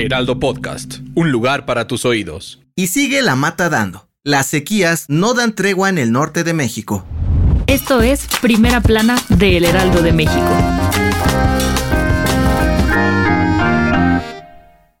Heraldo Podcast, un lugar para tus oídos. Y sigue la mata dando. Las sequías no dan tregua en el norte de México. Esto es Primera Plana de El Heraldo de México.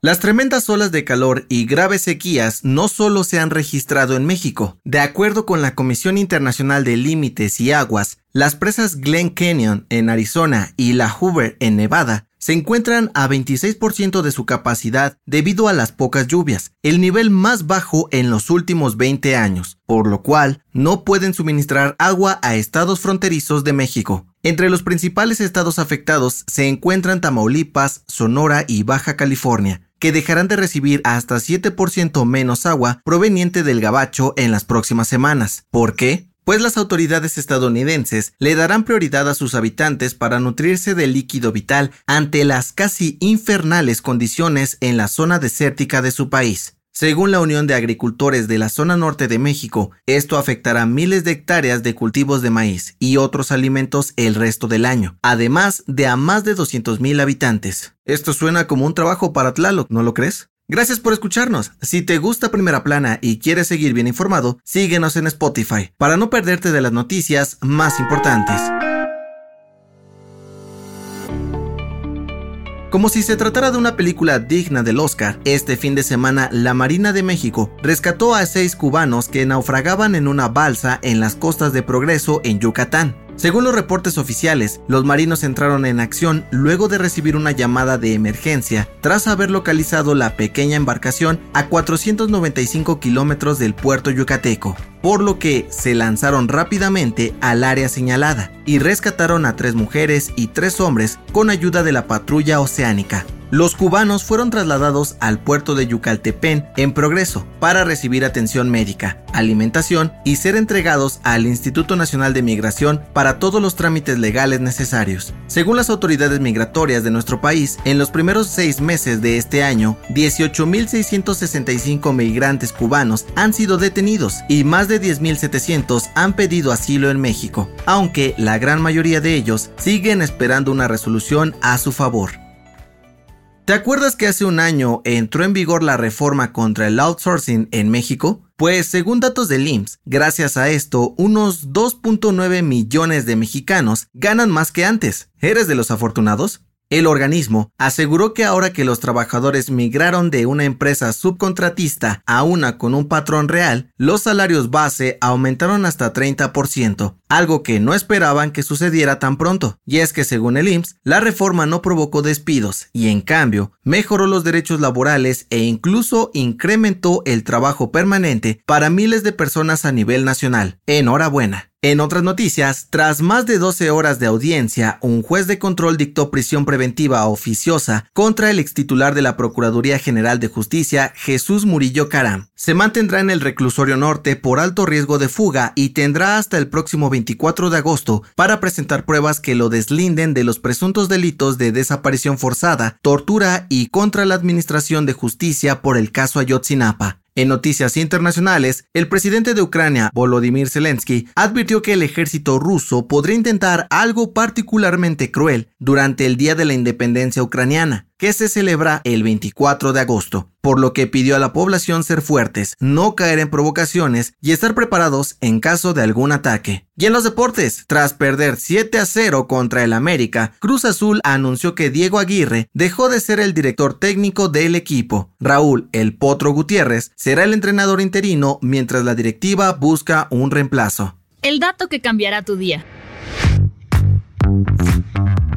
Las tremendas olas de calor y graves sequías no solo se han registrado en México. De acuerdo con la Comisión Internacional de Límites y Aguas, las presas Glen Canyon en Arizona y la Hoover en Nevada se encuentran a 26% de su capacidad debido a las pocas lluvias, el nivel más bajo en los últimos 20 años, por lo cual no pueden suministrar agua a estados fronterizos de México. Entre los principales estados afectados se encuentran Tamaulipas, Sonora y Baja California que dejarán de recibir hasta 7% menos agua proveniente del gabacho en las próximas semanas. ¿Por qué? Pues las autoridades estadounidenses le darán prioridad a sus habitantes para nutrirse del líquido vital ante las casi infernales condiciones en la zona desértica de su país. Según la Unión de Agricultores de la zona norte de México, esto afectará miles de hectáreas de cultivos de maíz y otros alimentos el resto del año, además de a más de 200.000 habitantes. Esto suena como un trabajo para Tlaloc, ¿no lo crees? Gracias por escucharnos. Si te gusta Primera Plana y quieres seguir bien informado, síguenos en Spotify para no perderte de las noticias más importantes. Como si se tratara de una película digna del Oscar, este fin de semana la Marina de México rescató a seis cubanos que naufragaban en una balsa en las costas de Progreso en Yucatán. Según los reportes oficiales, los marinos entraron en acción luego de recibir una llamada de emergencia tras haber localizado la pequeña embarcación a 495 kilómetros del puerto yucateco, por lo que se lanzaron rápidamente al área señalada y rescataron a tres mujeres y tres hombres con ayuda de la patrulla oceánica. Los cubanos fueron trasladados al puerto de Yucaltepén en progreso para recibir atención médica, alimentación y ser entregados al Instituto Nacional de Migración para todos los trámites legales necesarios. Según las autoridades migratorias de nuestro país, en los primeros seis meses de este año, 18.665 migrantes cubanos han sido detenidos y más de 10.700 han pedido asilo en México, aunque la gran mayoría de ellos siguen esperando una resolución a su favor. ¿Te acuerdas que hace un año entró en vigor la reforma contra el outsourcing en México? Pues según datos del IMSS, gracias a esto, unos 2.9 millones de mexicanos ganan más que antes. ¿Eres de los afortunados? El organismo aseguró que ahora que los trabajadores migraron de una empresa subcontratista a una con un patrón real, los salarios base aumentaron hasta 30%, algo que no esperaban que sucediera tan pronto. Y es que según el IMSS, la reforma no provocó despidos y en cambio mejoró los derechos laborales e incluso incrementó el trabajo permanente para miles de personas a nivel nacional. Enhorabuena. En otras noticias, tras más de 12 horas de audiencia, un juez de control dictó prisión preventiva oficiosa contra el extitular de la Procuraduría General de Justicia, Jesús Murillo Caram. Se mantendrá en el reclusorio norte por alto riesgo de fuga y tendrá hasta el próximo 24 de agosto para presentar pruebas que lo deslinden de los presuntos delitos de desaparición forzada, tortura y contra la administración de justicia por el caso Ayotzinapa. En noticias internacionales, el presidente de Ucrania, Volodymyr Zelensky, advirtió que el ejército ruso podría intentar algo particularmente cruel durante el Día de la Independencia Ucraniana, que se celebra el 24 de agosto, por lo que pidió a la población ser fuertes, no caer en provocaciones y estar preparados en caso de algún ataque. Y en los deportes, tras perder 7 a 0 contra el América, Cruz Azul anunció que Diego Aguirre dejó de ser el director técnico del equipo. Raúl El Potro Gutiérrez será el entrenador interino mientras la directiva busca un reemplazo. El dato que cambiará tu día.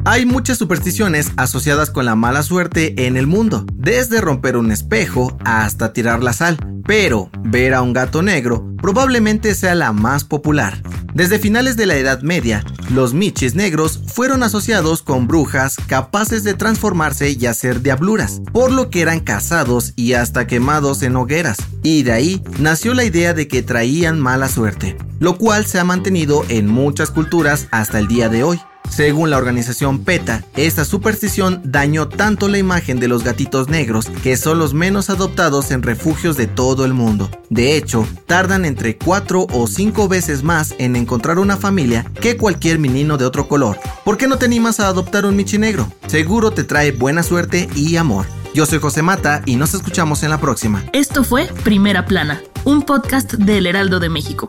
Hay muchas supersticiones asociadas con la mala suerte en el mundo, desde romper un espejo hasta tirar la sal, pero ver a un gato negro probablemente sea la más popular. Desde finales de la Edad Media, los michis negros fueron asociados con brujas capaces de transformarse y hacer diabluras, por lo que eran cazados y hasta quemados en hogueras. Y de ahí nació la idea de que traían mala suerte, lo cual se ha mantenido en muchas culturas hasta el día de hoy. Según la organización PETA, esta superstición dañó tanto la imagen de los gatitos negros que son los menos adoptados en refugios de todo el mundo. De hecho, tardan entre 4 o 5 veces más en encontrar una familia que cualquier menino de otro color. ¿Por qué no te animas a adoptar un michi negro? Seguro te trae buena suerte y amor. Yo soy José Mata y nos escuchamos en la próxima. Esto fue Primera Plana, un podcast del Heraldo de México.